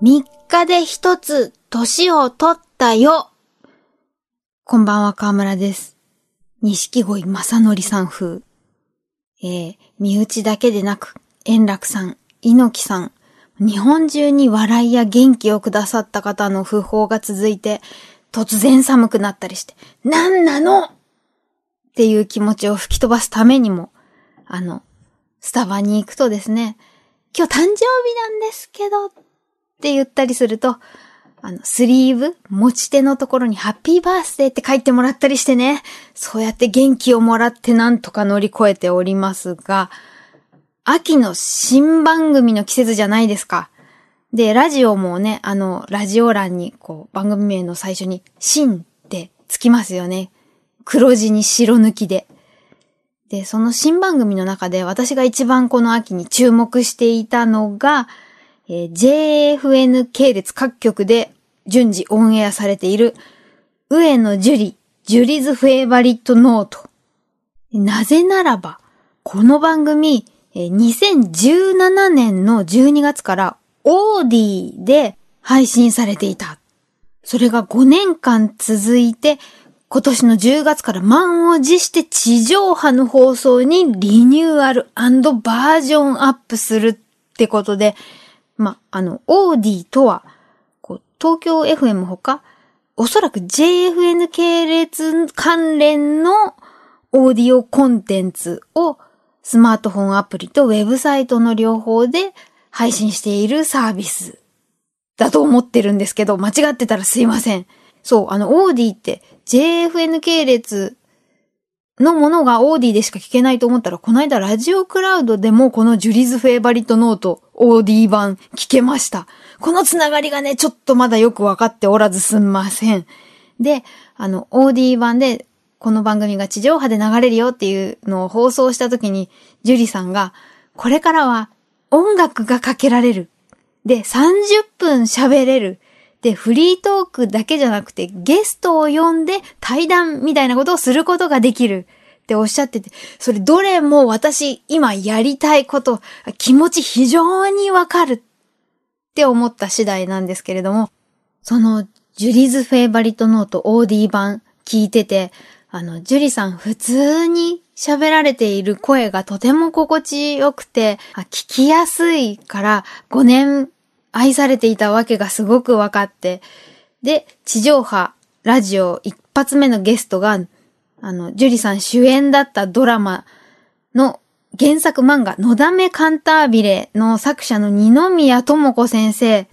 3日で一つ年を取ったよ。こんばんは、河村です。錦鯉正則さん風。えー、身内だけでなく、円楽さん、猪木さん、日本中に笑いや元気をくださった方の訃報が続いて、突然寒くなったりして、なんなの？っていう気持ちを吹き飛ばすためにも、あの、スタバに行くとですね、今日誕生日なんですけど、って言ったりすると、あの、スリーブ、持ち手のところにハッピーバースデーって書いてもらったりしてね、そうやって元気をもらってなんとか乗り越えておりますが、秋の新番組の季節じゃないですか。で、ラジオもね、あの、ラジオ欄に、こう、番組名の最初に、新ってつきますよね。黒字に白抜きで。で、その新番組の中で私が一番この秋に注目していたのが、えー JFN 系列各局で順次オンエアされている、上野樹里、ジュリズフェイバリットノート。なぜならば、この番組、えー2017年の12月からオーディで配信されていた。それが5年間続いて、今年の10月から満を持して地上波の放送にリニューアルバージョンアップするってことで、ま、あの、オーディとは、こう、東京 FM ほか、おそらく JFN 系列関連のオーディオコンテンツをスマートフォンアプリとウェブサイトの両方で配信しているサービスだと思ってるんですけど、間違ってたらすいません。そう、あの、 AuDee って JFN 系列のものが AuDee でしか聞けないと思ったら、この間ラジオクラウドでもこの Juri's Favorite Note、AuDee 版聞けました。このつながりがね、ちょっとまだよくわかっておらずすんません。で、あの、 AuDee 版で、この番組が地上波で流れるよっていうのを放送した時に、ジュリさんが、これからは音楽がかけられる。で、30分喋れる。で、フリートークだけじゃなくて、ゲストを呼んで対談みたいなことをすることができる。っておっしゃってて、それどれも私今やりたいこと、気持ち非常にわかるって思った次第なんですけれども、その Juri's Favorite Note AuDee 版聞いてて、あの、ジュリさん普通に喋られている声がとても心地よくて、聞きやすいから5年愛されていたわけがすごく分かって、で、地上波、ラジオ一発目のゲストが、あの、ジュリさん主演だったドラマの原作漫画、のだめカンタービレの作者の二宮智子先生。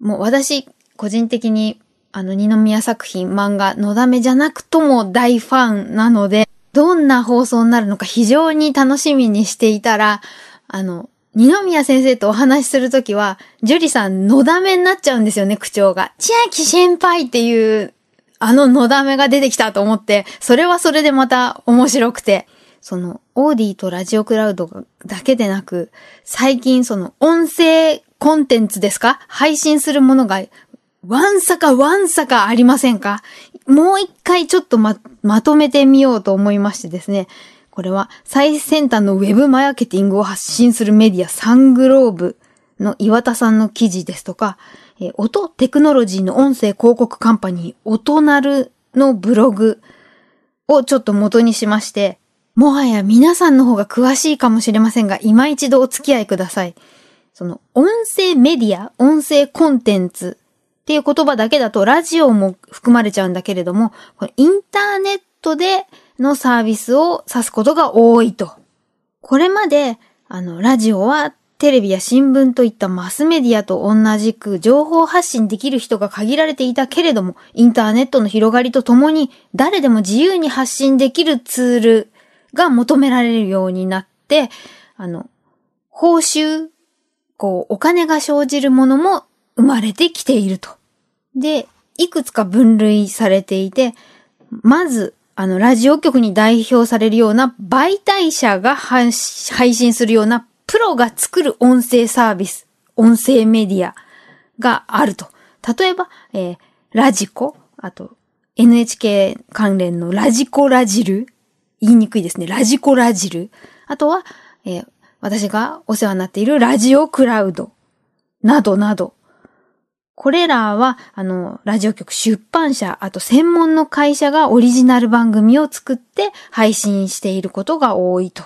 もう私、個人的に、あの、二宮作品、漫画、のだめじゃなくとも大ファンなので、どんな放送になるのか非常に楽しみにしていたら、あの、二宮先生とお話しするときは、ジュリさん、のだめになっちゃうんですよね、口調が。千秋先輩っていう、あののだめが出てきたと思って、それはそれでまた面白くて、その、オーディとラジオクラウドだけでなく、最近その、音声コンテンツですか？配信するものが、わんさかわんさかありませんか？もう一回ちょっとま、まとめてみようと思いましてですね。これは最先端のウェブマーケティングを発信するメディアサングローブの岩田さんの記事ですとか、え音テクノロジーの音声広告カンパニー、音なるのブログをちょっと元にしまして、もはや皆さんの方が詳しいかもしれませんが、今一度お付き合いください。その、音声メディア、音声コンテンツっていう言葉だけだと、ラジオも含まれちゃうんだけれども、これインターネットでのサービスを指すことが多いと。これまで、あの、ラジオはテレビや新聞といったマスメディアと同じく情報発信できる人が限られていたけれども、インターネットの広がりとともに、誰でも自由に発信できるツールが求められるようになって、あの、報酬、こう、お金が生じるものも生まれてきていると。で、いくつか分類されていて、まず、あの、ラジオ局に代表されるような媒体者が配信するようなプロが作る音声サービス、音声メディアがあると。例えば、えーラジコ、あと、NHK 関連のラジコラジル、言いにくいですね。ラジコラジル。あとは、えー私がお世話になっているラジオクラウド。などなど。これらは、あの、ラジオ局、出版社、あと専門の会社がオリジナル番組を作って配信していることが多いと。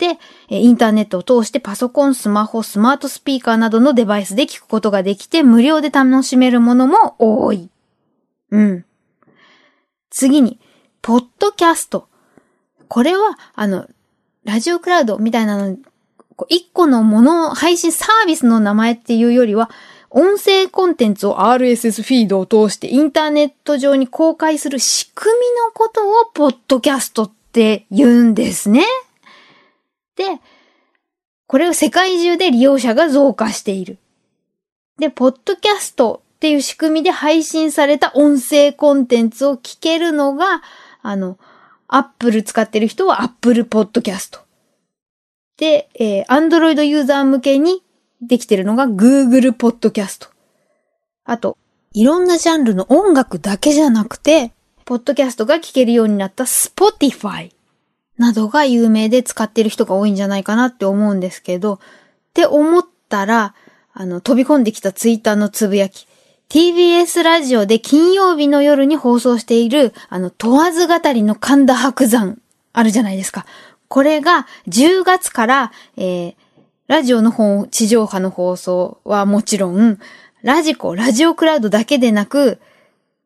で、インターネットを通してパソコン、スマホ、スマートスピーカーなどのデバイスで聞くことができて無料で楽しめるものも多い。うん。次に、ポッドキャスト。これは、あの、ラジオクラウドみたいなの、一個のもの、配信サービスの名前っていうよりは、音声コンテンツを RSS フィードを通してインターネット上に公開する仕組みのことをポッドキャストって言うんですね。で、これを世界中で利用者が増加している。で、ポッドキャストっていう仕組みで配信された音声コンテンツを聞けるのが、あの、アップル使ってる人はアップルポッドキャスト。で、えー、Android ユーザー向けにできてるのが Google Podcast。あと、いろんなジャンルの音楽だけじゃなくて、ポッドキャストが聴けるようになった Spotify などが有名で使ってる人が多いんじゃないかなって思うんですけど、って思ったら、あの、飛び込んできたツイッターのつぶやき。TBS ラジオで金曜日の夜に放送している、あの、問わず語りの神田伯山あるじゃないですか。これが10月から、えー、ラジオの方、地上波の放送はもちろん、ラジコ、ラジオクラウドだけでなく、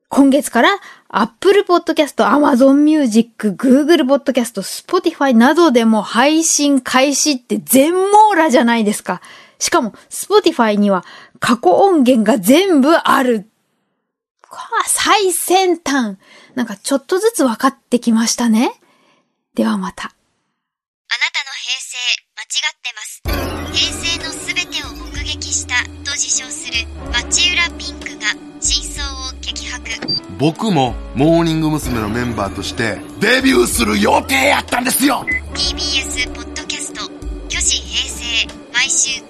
今月から Apple Podcast、Amazon Music、Google Podcast、Spotify などでも配信開始って全網羅じゃないですか。しかも Spotify には過去音源が全部ある。最先端。なんかちょっとずつ分かってきましたね。ではまた。ってます。平成のすべてを目撃したと自称する町浦ピンクが真相を激白僕もモーニング娘。のメンバーとしてデビューする予定やったんですよ TBS ポッドキャスト「虚子平成」毎週金